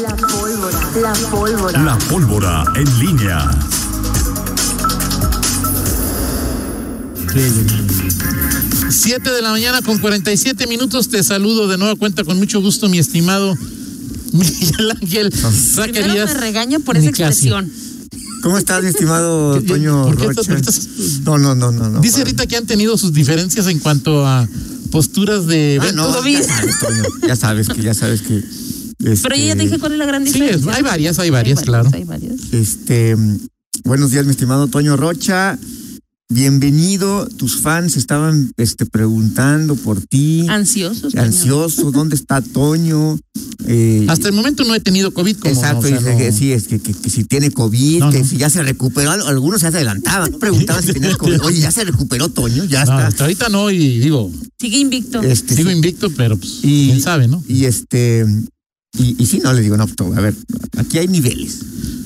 La pólvora. La pólvora. La pólvora en línea. Siete de la mañana con 47 minutos. Te saludo de nueva cuenta con mucho gusto, mi estimado Miguel Ángel Primero Zacarías. me regaño por esa expresión. ¿Cómo estás, mi estimado ¿Qué- qué- Toño Rocha? No, no, no, no. no Dice ahorita que han tenido sus diferencias en cuanto a posturas de Ah, no, ya sabes, Toño, ya sabes que, ya sabes que. Pero yo ya este, te dije cuál es la gran Sí, diferencia. es- hay varias, hay varias, claro. Hay varias. Este, buenos días, mi estimado Toño Rocha. Bienvenido. Tus fans estaban este, preguntando por ti. Ansiosos. Toño. Ansiosos, ¿dónde está Toño? Eh, Hasta el momento no he tenido COVID como Exacto, o sea, dice no- que sí, es que, que- que si tiene COVID, No, que no. si ya se recuperó, Al- algunos se adelantaban, ¿no? preguntaban si tenía COVID. Oye, ya se recuperó Toño, ya no, está. hasta ahorita no, y digo, Sigue invicto. Este, sigo sí. invicto, pero pues, Y- quién sabe, ¿no? Y este, y, y sí, no, le digo, no, a ver, aquí hay niveles.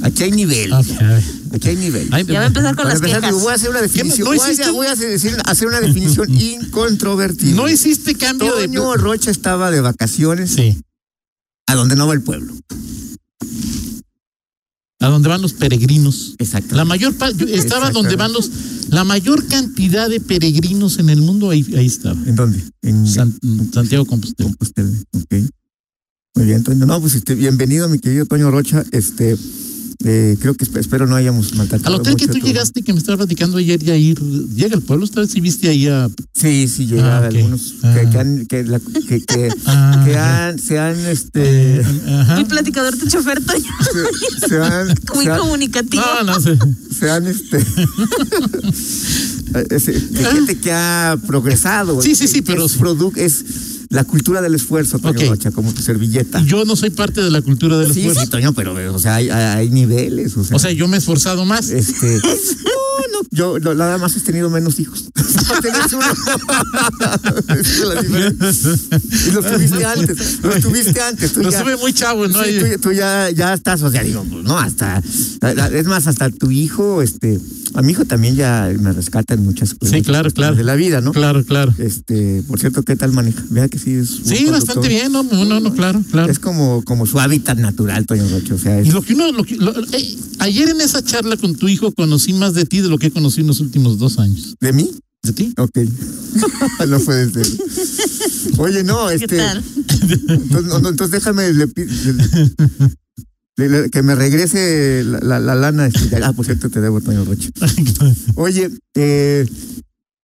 Aquí hay niveles. Aquí hay niveles. Ya va a empezar con Para las empezar, quejas. digo, voy a hacer una definición. ¿No voy, a, voy a decir, hacer una definición incontrovertida. No hiciste cambio de. Toño Rocha estaba de vacaciones Sí, a donde no va el pueblo. a donde van los peregrinos. Exacto. La mayor estaba Exactamente. donde van los la mayor cantidad de peregrinos en el mundo ahí, ahí estaba. ¿En dónde? En San- Santiago Compostela. Compostela. Ok. Muy bien, Toño. No, pues este, bienvenido, mi querido Toño Rocha. Este, eh, creo que esp- espero no hayamos maltratado. Al hotel que tú llegaste que me estaba platicando ayer ya ir llega al pueblo, vez sí viste ahí a Sí, sí, llega Ah, algunos Ah. que, que han, que, la- que, que, Ah, que han, se han, este, Ajá. Muy platicador tu chofer, Toño. se, se han, Muy se han, comunicativo. No, no sé. se han, este, ese- de gente que ha progresado. Sí, sí, sí, pero es, sí. produ- es la cultura del esfuerzo, Toño. Rocha, como tu servilleta. Yo no soy parte de la cultura del Sí, esfuerzo. sí, Toño, pero, o sea, hay, hay niveles, o sea. O sea, yo me he esforzado más. Este, no, no, yo no, nada más he tenido menos hijos. Y los tuviste antes, los tuviste antes. Tú Lo ya, sube muy chavo, ¿no? sí, tú, ya- tú ya, ya estás, o sea, digo, pues, no, hasta, es más, hasta tu hijo, este, a mi hijo también ya me rescata en muchas cosas. Sí, claro, claro. De la vida, ¿no? Claro, claro. Este, por cierto, ¿qué tal maneja? Vea que sí es. Sí, bastante bien, no, no, no, claro, claro. Es como, como su hábitat natural, Toño Rocho. O sea, es, Y lo que uno, lo que- lo- eh, ayer en esa charla con tu hijo conocí más de ti de lo que he conocido en los últimos dos años. ¿de mí? ¿De ti? Ok. no puede ser. Oye, no, ¿Qué este. tal? Entonces, no, no, entonces déjame le le- le- que me regrese la, la- la lana. Ah, por cierto, te debo, Toño Rocha. Oye, eh,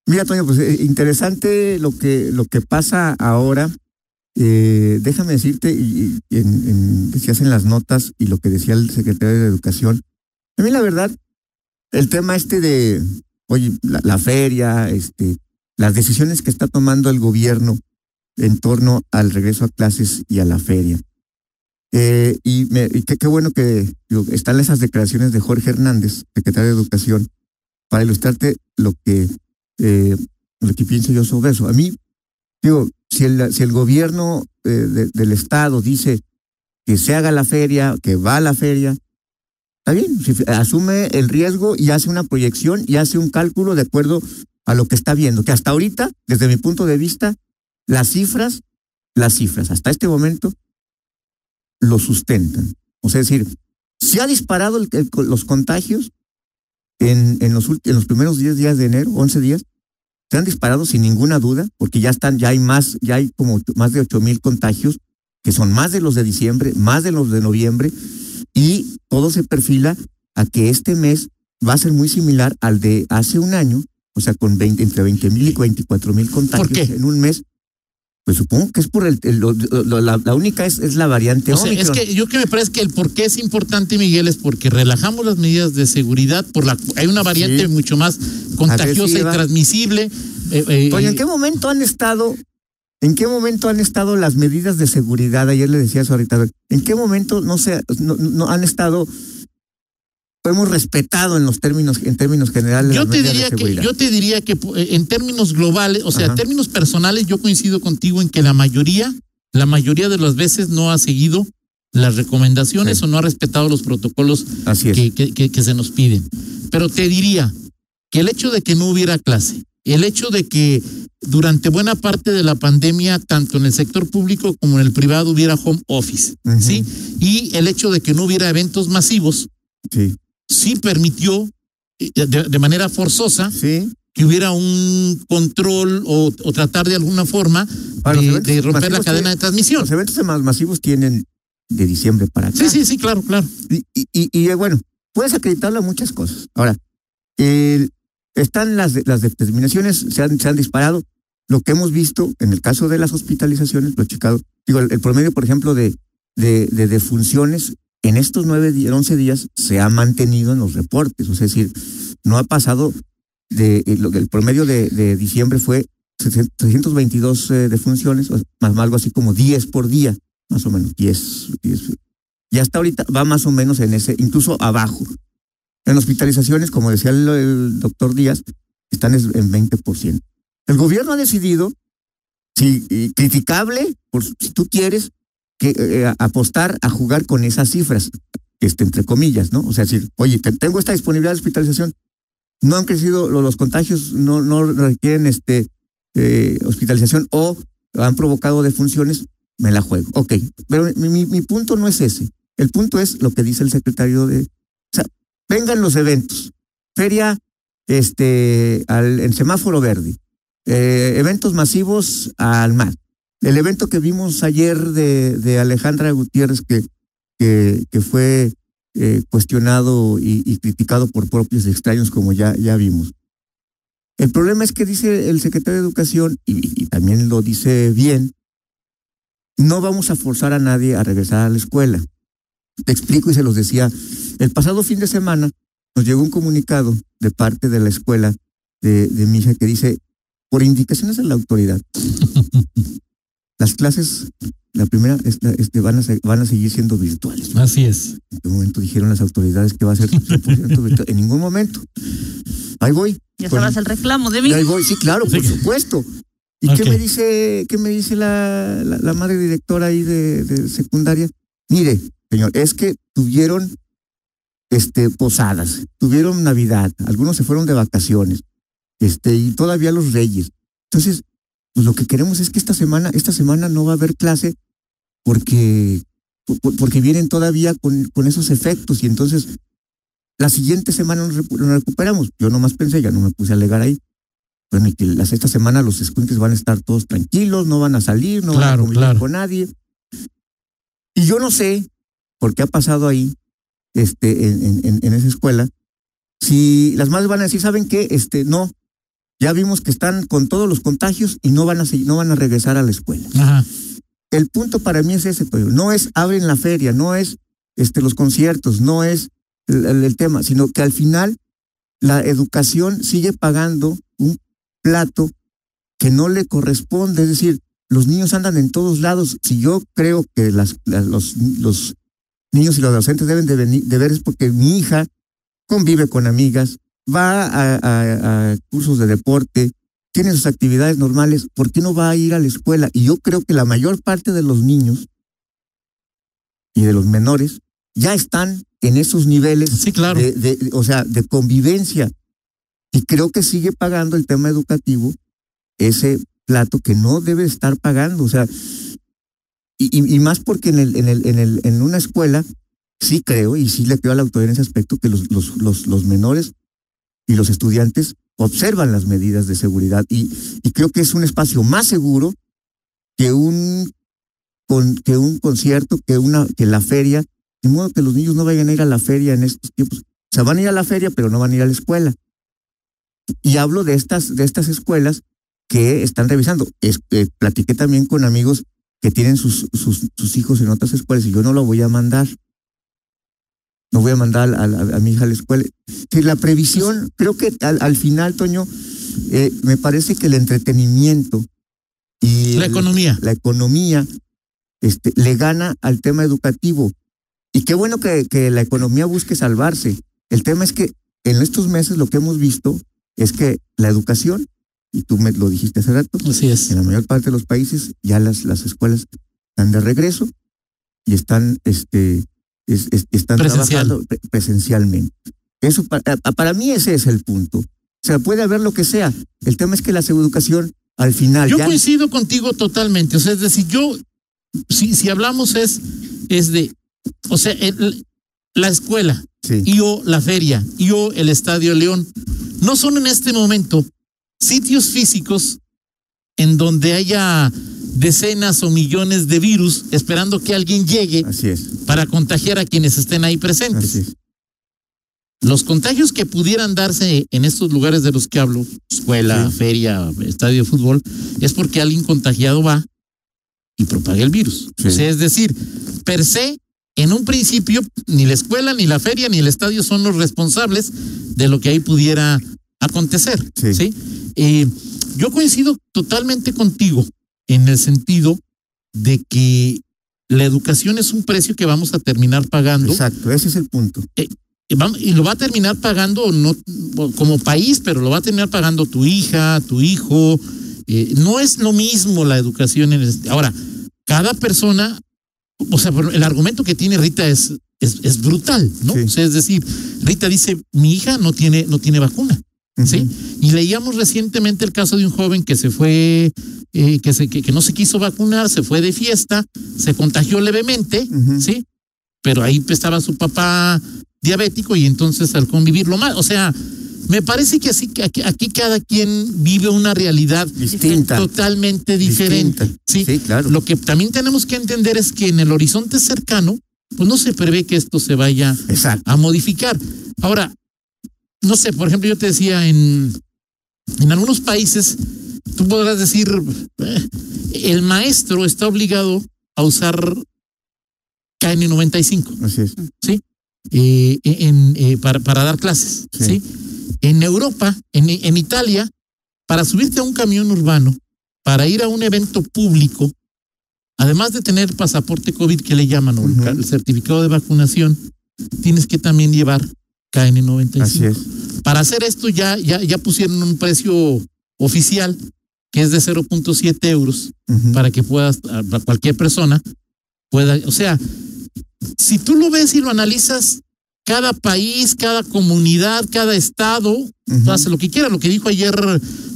mira, Toño, pues eh, interesante lo que, lo que pasa ahora. Eh, déjame decirte, y, y en, las notas y lo que decía el secretario de Educación. A mí, la verdad, el tema este de, oye, la, feria, este, las decisiones que está tomando el gobierno en torno al regreso a clases y a la feria. Eh, y qué, bueno que están esas declaraciones de Jorge Hernández, secretario de Educación, para ilustrarte lo que, eh, lo que pienso yo sobre eso. A mí, digo, si el, si el gobierno eh, de- del Estado dice que se haga la feria, que va a la feria, está bien, asume el riesgo y hace una proyección y hace un cálculo de acuerdo a lo que está viendo, que hasta ahorita, desde mi punto de vista, las cifras, las cifras, hasta este momento, lo sustentan. O sea, es decir, se ha disparado los contagios en, en, los, en los primeros 10 días de enero, 11 días, se han disparado sin ninguna duda, porque ya están, ya hay más, ya hay como más de 8 mil contagios, que son más de los de diciembre, más de los de noviembre, y todo se perfila a que este mes va a ser muy similar al de hace un año, o sea, con 20, entre 20 mil y 24 mil contagios en un mes. Pues supongo que es por el, el- lo- lo- la, la única es, es la variante O sea, es que yo que me parece que el por qué es importante, Miguel, es porque relajamos las medidas de seguridad, por la hay una variante Sí. mucho más contagiosa y transmisible. eh, eh, Toño, ¿en qué momento han estado, en qué momento han estado las medidas de seguridad? Ayer le decía eso ahorita. ¿En qué momento no se, no, no han estado, hemos respetado en los términos, en términos generales yo te diría que yo te diría que eh, en términos globales, o sea, en términos personales, yo coincido contigo en que la mayoría, la mayoría de las veces no ha seguido las recomendaciones Sí. o no ha respetado los protocolos Así es. que, que, que- que se nos piden. Pero te diría que el hecho de que no hubiera clase el hecho de que durante buena parte de la pandemia, tanto en el sector público como en el privado, hubiera home office. ¿sí? Y el hecho de que no hubiera eventos masivos, Sí. Sí permitió eh, de, de manera forzosa Sí. que hubiera un control o, o tratar de alguna forma de, eventos de romper la cadena de transmisión. Los eventos más masivos tienen de diciembre para acá. Sí, sí, sí, claro, claro. Y, y, y, y, bueno, puedes acreditarlo a muchas cosas. Ahora, el- están las, las determinaciones, se han, se han disparado. Lo que hemos visto en el caso de las hospitalizaciones, lo he checado. Digo, el, el promedio, por ejemplo, de, de, de defunciones en estos nueve, once días se ha mantenido en los reportes. O sea, es decir, no ha pasado de eh, lo que el promedio de, diciembre fue 322 eh, defunciones, o más algo así como 10 por día, más o menos, 10, 10 y hasta ahorita va más o menos en ese, incluso abajo. En hospitalizaciones, como decía el, el doctor Díaz, están es- en 20%. El gobierno ha decidido, si criticable, por, si tú quieres, que eh, apostar a jugar con esas cifras, este, entre comillas, ¿no? O sea, decir, oye, te- tengo esta disponibilidad de hospitalización, no han crecido lo- los contagios, no, requieren este, eh, hospitalización o han provocado defunciones, me la juego. Ok, pero mi, mi- punto no es ese. El punto es lo que dice el secretario de... O sea, vengan los eventos. Feria este, en semáforo verde. Eh, eventos masivos al mar. El evento que vimos ayer de, Alejandra Gutiérrez, que, fue eh, cuestionado y, criticado por propios extraños, como ya, vimos. El problema es que dice el secretario de Educación, y, y también lo dice bien, no vamos a forzar a nadie a regresar a la escuela. Te explico y se los decía. El pasado fin de semana nos llegó un comunicado de parte de la escuela de, de mi hija que dice, por indicaciones de la autoridad, las clases, la primera, esta- este, van, a, se- van a seguir siendo virtuales. Así es. ¿En qué momento dijeron las autoridades que va a ser 100% virtual? En ningún momento. Ahí voy. Ya Pues- sabrás el reclamo de mí. y ahí voy, sí, claro, por Sí. supuesto. ¿Y qué me dice, qué me dice la, la, la madre directora ahí de, de secundaria? Mire, señor, es que tuvieron este posadas, tuvieron Navidad, algunos se fueron de vacaciones, este, y todavía los reyes. Entonces, pues lo que queremos es que esta semana, esta semana no va a haber clase porque, por- porque vienen todavía con, con esos efectos, y entonces la siguiente semana nos, recu- nos recuperamos. Yo nomás pensé, ya no me puse a alegar ahí. Bueno, y que las, esta semana los escuintes van a estar todos tranquilos, no van a salir, no van a Claro, convivir claro. con nadie. Y yo no sé por qué ha pasado ahí, este, en, en- en, en esa escuela, si las madres van a decir, ¿saben qué? Este, no, ya vimos que están con todos los contagios y no van a, no van a regresar a la escuela. Ajá. El punto para mí es ese, Toyo. No es abren la feria, no es este, los conciertos, no es el, el- el tema, sino que al final la educación sigue pagando un plato que no le corresponde. Es decir, los niños andan en todos lados. Si yo creo que las, las- los, los niños y los docentes deben de, venir, de ver es porque mi hija convive con amigas, va a, a- a cursos de deporte, tiene sus actividades normales, ¿por qué no va a ir a la escuela? Y yo creo que la mayor parte de los niños y de los menores ya están en esos niveles Sí, claro. de, de- o sea, de convivencia. Y creo que sigue pagando el tema educativo ese plato que no debe estar pagando. O sea, y, y- y más porque en, el, en, el, en, el, en una escuela sí creo y sí le creo a la autoridad en ese aspecto que los, los, los, los menores y los estudiantes observan las medidas de seguridad y, creo que es un espacio más seguro que un, con, que un concierto, que, una, que la feria. De modo que los niños no vayan a ir a la feria en estos tiempos. O sea, van a ir a la feria, pero no van a ir a la escuela. Y hablo de estas, de estas escuelas que están revisando. Es, eh, platiqué también con amigos que tienen sus, sus, sus hijos en otras escuelas y yo no lo voy a mandar. No voy a mandar a, a- a mi hija a la escuela. Que la previsión, creo que al, al final, Toño, eh, me parece que el entretenimiento y La el- economía. la economía este, le gana al tema educativo. Y qué bueno que, que la economía busque salvarse. El tema es que en estos meses lo que hemos visto es que la educación, y tú me lo dijiste hace rato, Así es. en la mayor parte de los países ya las, las escuelas están de regreso y están, este, es- es- están Presencial. trabajando pre- presencialmente. Eso para, para mí ese es el punto. sea, puede haber lo que sea. El tema es que la educación al final Yo ya coincido contigo totalmente. O sea, es decir, yo, si, si hablamos es, es de, o sea, el- la escuela Sí. y o la feria y o el Estadio León no son en este momento sitios físicos en donde haya decenas o millones de virus esperando que alguien llegue así es, para contagiar a quienes estén ahí presentes. así es. Los contagios que pudieran darse en estos lugares de los que hablo, escuela, feria, estadio de fútbol, es porque alguien contagiado va y propaga el virus. Sí. O sea, es decir, per se, en un principio, ni la escuela, ni la feria, ni el estadio son los responsables de lo que ahí pudiera acontecer. Sí. ¿sí? Eh, yo coincido totalmente contigo en el sentido de que la educación es un precio que vamos a terminar pagando Exacto, ese es el punto. y vam- y lo va a terminar pagando no como país, pero lo va a terminar pagando tu hija, tu hijo. Eh, no es lo mismo la educación en el- ahora cada persona, o sea, el argumento que tiene Rita es es, es brutal, ¿no? Sí. O sea, es decir, Rita dice mi hija no tiene no tiene vacuna, sí. Y leíamos recientemente el caso de un joven que se fue, eh, que se que, que no se quiso vacunar, se fue de fiesta, se contagió levemente, sí. Pero ahí estaba su papá diabético y entonces al convivirlo más, o sea, me parece que así que aquí, aquí cada quien vive una realidad Distinta. totalmente diferente. Distinta. Sí, Sí, claro. Lo que también tenemos que entender es que en el horizonte cercano, pues no se prevé que esto se vaya Exacto. a modificar. Ahora, no sé, por ejemplo, yo te decía en, en algunos países, tú podrás decir, eh, el maestro está obligado a usar KN95. Así es. ¿sí? Eh, en, eh, para, para dar clases, Sí. ¿sí? En Europa, en, en Italia, para subirte a un camión urbano, para ir a un evento público, además de tener pasaporte COVID que le llaman, o el certificado de vacunación, tienes que también llevar KN95. Así es. Para hacer esto ya, ya, ya pusieron un precio oficial que es de 0.7 euros Ujú. para que puedas, a- a cualquier persona pueda, o sea, si tú lo ves y lo analizas, cada país, cada comunidad, cada estado, hace lo que quiera, lo que dijo ayer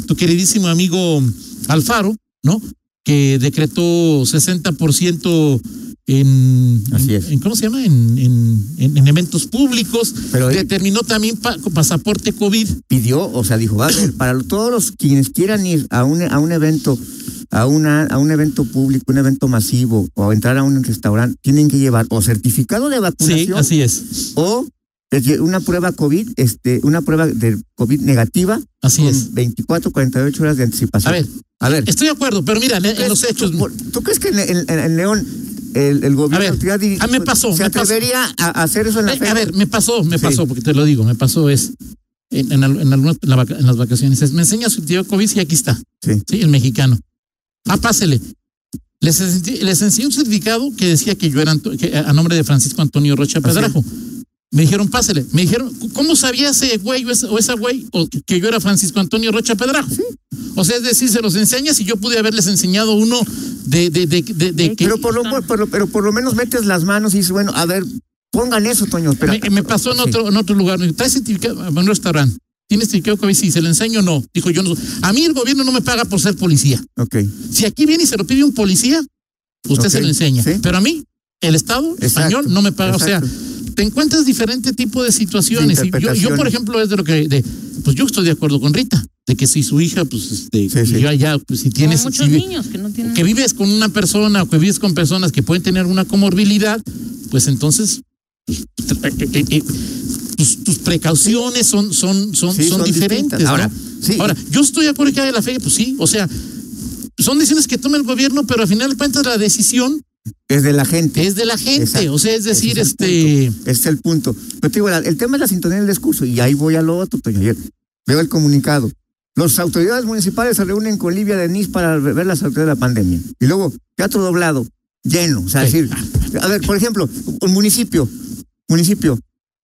tu queridísimo amigo Alfaro, ¿no? Que decretó 60% en, Así es. en- ¿cómo se llama? En, en, en- en eventos públicos. Pero él- Determinó también pa- pasaporte COVID. pidió, o sea, dijo, va a ver, para todos los quienes quieran ir a un, a un evento, a una, a un evento público, un evento masivo, o entrar a un restaurante, tienen que llevar o certificado de Sí, vacunación así es. o una prueba COVID, este, una prueba de COVID negativa Así con es. 24, 48 horas de anticipación. A ver, a ver. estoy de acuerdo, pero mira, en, los hechos. ¿Tú, ¿tú crees que en, en- en León el, el gobierno A ver, la autoridad dir- a mí me pasó, se me atrevería a a hacer eso en la Eh, feria? a ver, me pasó, me Sí. pasó, porque te lo digo, me pasó es en, en, al- en algunas en la vaca- en las vacaciones. es, me enseña su tío COVID y aquí está. Sí. Sí, el mexicano. Ah, pásele. Les, enseñé- les enseñé un certificado que decía que yo era que, a nombre de Francisco Antonio Rocha. Pedrajo. Me dijeron, pásele. Me dijeron, ¿cómo sabía ese güey o esa, o esa güey o que- yo era Francisco Antonio Rocha Pedrajo? O sea, es decir, se los enseñas y yo pude haberles enseñado uno de, de, de, de, de que Pero por, lo, por lo- pero por lo menos metes las manos y dices, bueno, a ver, pongan eso, Toño. Pero, me, me pasó en Sí. otro, en otro lugar. Me dijo, ¿traes certificado? En un restaurante. ¿Tienes certificado COVID? Sí, ¿se le enseño o no? Dijo, yo no. A mí el gobierno no me paga por ser policía. Ok. Si aquí viene y se lo pide un policía, usted se lo enseña. sí. Pero a mí, el Estado Exacto, español no me paga. exacto. O sea, te encuentras diferente tipo de situaciones. De y yo, yo, por ejemplo, es de lo que. De, pues yo estoy de acuerdo con Rita, de que si su hija, pues, este, Sí, sí. yo allá, pues si Como tienes. muchos si- niños que no tienen. que vives con una persona o que vives con personas que pueden tener una comorbilidad, pues entonces pues, tus, tus precauciones son, son, son, Sí, son, son diferentes. ¿no? Ahora, sí. Ahora, yo estoy de acuerdo que haya la fe, pues sí, o sea, son decisiones que toma el gobierno, pero al final de cuentas la decisión Es de la gente. es de la gente. Exacto. O sea, es decir, es este. punto. Es el punto. Pero te digo, el tema es la sintonía del discurso, y ahí voy a lo otro, Toño. Ayer veo el comunicado. Las autoridades municipales se reúnen con Livia Denis para ver las autoridades de la pandemia. Y luego, teatro doblado, lleno. O sea, Sí. decir, a ver, por ejemplo, un municipio, municipio,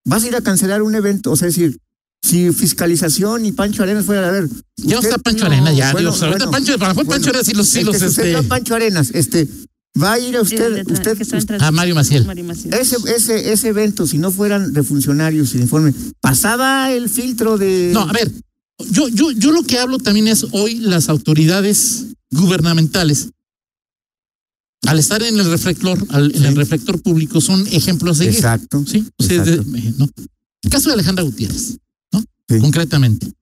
vas a ir a cancelar un evento, o sea, decir, si fiscalización y Pancho Arenas fuera a ver. Ya usted- está Pancho no, Arena, ya. bueno, Dios, ahorita bueno, Pancho, para Pancho bueno, Arena sí los, sí los, este. Pancho Arenas, este, va a ir a usted, usted, que está en Ah, Mario Maciel. Mario Maciel. ese, ese, ese evento, si no fueran de funcionarios sin informe, pasaba el filtro de. No, a ver, yo, yo, yo lo que hablo también es hoy las autoridades gubernamentales, al estar en el reflector, al- en el reflector público, son ejemplos de Exacto. Sí, o sea, exacto. de- ¿no? El caso de Alejandra Gutiérrez, ¿no? Sí. Concretamente.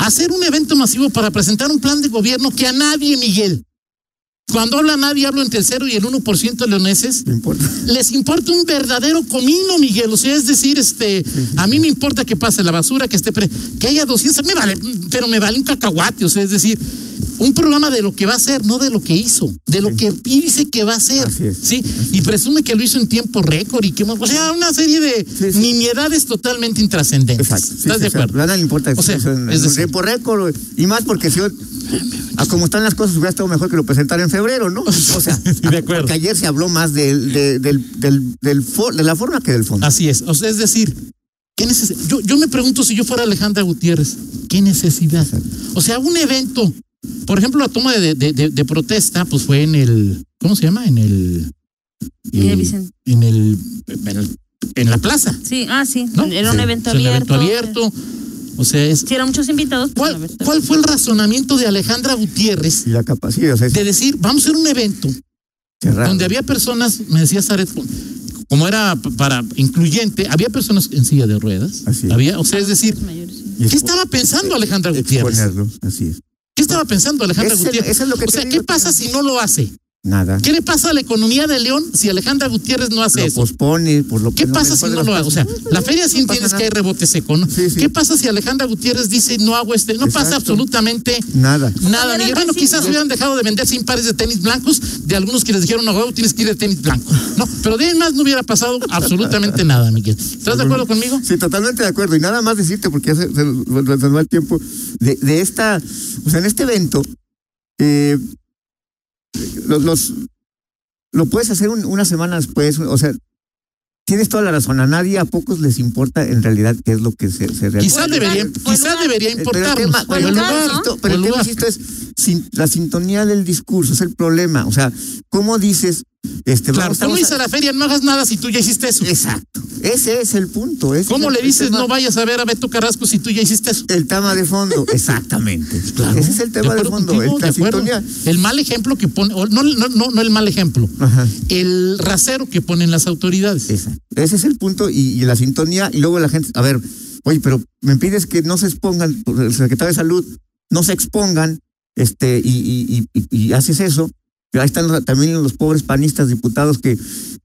Hacer un evento masivo para presentar un plan de gobierno que a nadie, Miguel, cuando habla nadie, hablo entre el 0 y el 1% de leoneses, No importa. les importa un verdadero comino, Miguel. O sea, es decir, este, a mí me importa que pase la basura, que esté, pre- que haya 200, me vale, pero me vale un cacahuate. O sea, es decir, un programa de lo que va a hacer, no de lo que hizo, de lo que dice que va a hacer. Así es. Sí, y presume que lo hizo en tiempo récord y que, o sea, una serie de Sí, sí. nimiedades totalmente intrascendentes. Exacto. sí, ¿Estás de acuerdo? a nadie le importa O sea, es en decir- tiempo récord. Y más porque si a como están las cosas, hubiera estado mejor que lo presentara en febrero, ¿no? O sea, De acuerdo. porque ayer se habló más de, del, del, del for- de la forma que del fondo. Así es. O sea, es decir, ¿qué yo, yo me pregunto si yo fuera Alejandra Gutiérrez, ¿qué necesidad? O sea, un evento, por ejemplo, la toma de, de- de- de protesta, pues fue en el, ¿cómo se llama? En el, Eh, eh, en el, en el- en la plaza, Sí, ah, sí. ¿no? Era un evento abierto. evento abierto. O sea, es, Sí, eran muchos invitados. pero ¿cuál, la verdad- ¿cuál fue el razonamiento de Alejandra Gutiérrez Y la capacidad, o sea, es de decir, vamos a hacer un evento cerrado. donde había personas, me decía Zaret, como era para incluyente, había personas en silla de ruedas. Así es. Había, o sea, es decir, ¿qué estaba pensando Alejandra Gutiérrez? exponerlo, así es. ¿Qué estaba pensando Alejandra Gutiérrez? eso es lo que o sea, digo, ¿qué pasa si no lo hace? Nada. ¿Qué le pasa a la economía de León si Alejandra Gutiérrez no hace Lo eso? pospone por lo ¿Qué que pasa si no lo hace? O sea, la feria sí No entiendes que hay rebote seco, ¿no? Sí, sí. ¿Qué pasa si Alejandra Gutiérrez dice no hago este? No pasa absolutamente Nada. nada. El Bueno, quizás hubieran dejado de vender sin pares de tenis blancos de algunos que les dijeron, no, huevo, tienes que ir de tenis blanco. No, pero de ahí más no hubiera pasado absolutamente nada, Miguel. ¿Estás de acuerdo conmigo? Sí, totalmente de acuerdo. Y nada más decirte, porque ya se, se, el tiempo, de, de esta, o sea, en este evento, eh, los, los- lo puedes hacer un- una semana después, o sea, tienes toda la razón. A nadie, a pocos les importa en realidad qué es lo que se, se realiza. Quizás el debería, lugar. debería Pero el tema, el lugar, ¿no? insisto, pero el el tema, insisto, es sin- la sintonía del discurso, es el problema. O sea, ¿cómo dices? Este, Claro, vamos- ¿cómo vamos a- la feria? No hagas nada si tú ya hiciste eso. Exacto. Ese es el punto. ese ¿Cómo le dices no vayas a ver a Beto Carrasco si tú ya hiciste eso? El tema de fondo, exactamente. Claro, Ese es el tema de, fondo, contigo, el- de la acuerdo. sintonía. El mal ejemplo que pone, no, no, no, no el mal ejemplo, Ajá. el rasero que ponen las autoridades. Exacto. Ese es el punto y, y la sintonía y luego la gente, a ver, oye, pero me pides que no se expongan, el secretario de salud, no se expongan, este, y, y, y, y- y haces eso. Ahí están también los pobres panistas diputados que,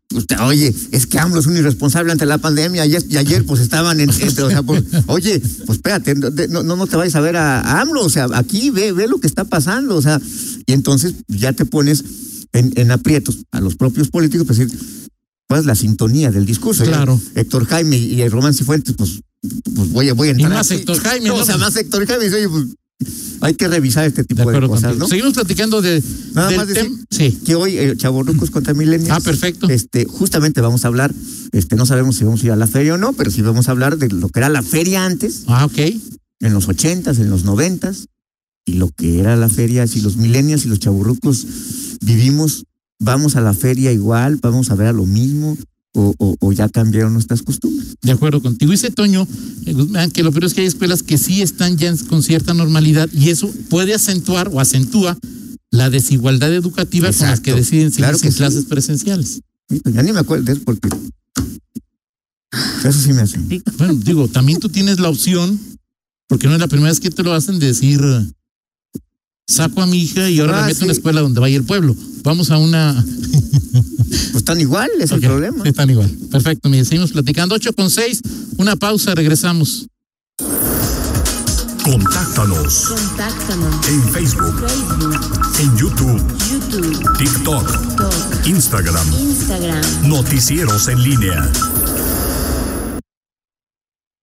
pues, te- oye, es que AMLO es un irresponsable ante la pandemia y, es- y ayer pues estaban en, entre, o sea, pues, oye, pues espérate, no, no, no te vayas a ver a, a AMLO, o sea, aquí ve, ve lo que está pasando, o sea, y entonces ya te pones en, en aprietos a los propios políticos para decir, pues la sintonía del discurso. Claro. Héctor Jaime y el Román Cifuentes, pues, pues voy, a- voy a entrar. más aquí. Héctor Jaime, No, ¿no? O sea, más Héctor Jaime. Oye, pues, hay que revisar este tipo de, cosas. ¿no? Seguimos platicando de, Nada del más decir Sí. que hoy, eh, Chavorrucos contra Milenios. Ah, perfecto. Este, justamente vamos a hablar, este, no sabemos si vamos a ir a la feria o no, pero sí vamos a hablar de lo que era la feria antes, Ah, ok. en los ochentas, en los noventas, y lo que era la feria, si los milenios y los chaburrucos vivimos, vamos a la feria igual, vamos a ver a lo mismo, o, o, o ya cambiaron nuestras costumbres. De acuerdo contigo. Dice Toño, eh, Guzmán, que lo peor es que hay escuelas que sí están ya con cierta normalidad y eso puede acentuar o acentúa la desigualdad educativa con las que deciden seguir Claro que sí. clases presenciales. Sí, pues ya ni me acuerdo de eso porque eso sí me hace. Bueno, digo, también tú tienes la opción, porque no es la primera vez que te lo hacen, de decir, saco a mi hija y ahora Ah, la meto en una sí. escuela donde vaya el pueblo. Vamos a una... Pues están igual, es el problema. Están igual. Perfecto, mire, seguimos platicando. 8 con 6, una pausa, regresamos. Contáctanos Contáctanos. en Facebook, Facebook, en YouTube, YouTube, TikTok, TikTok, Instagram. Instagram. Noticieros en línea.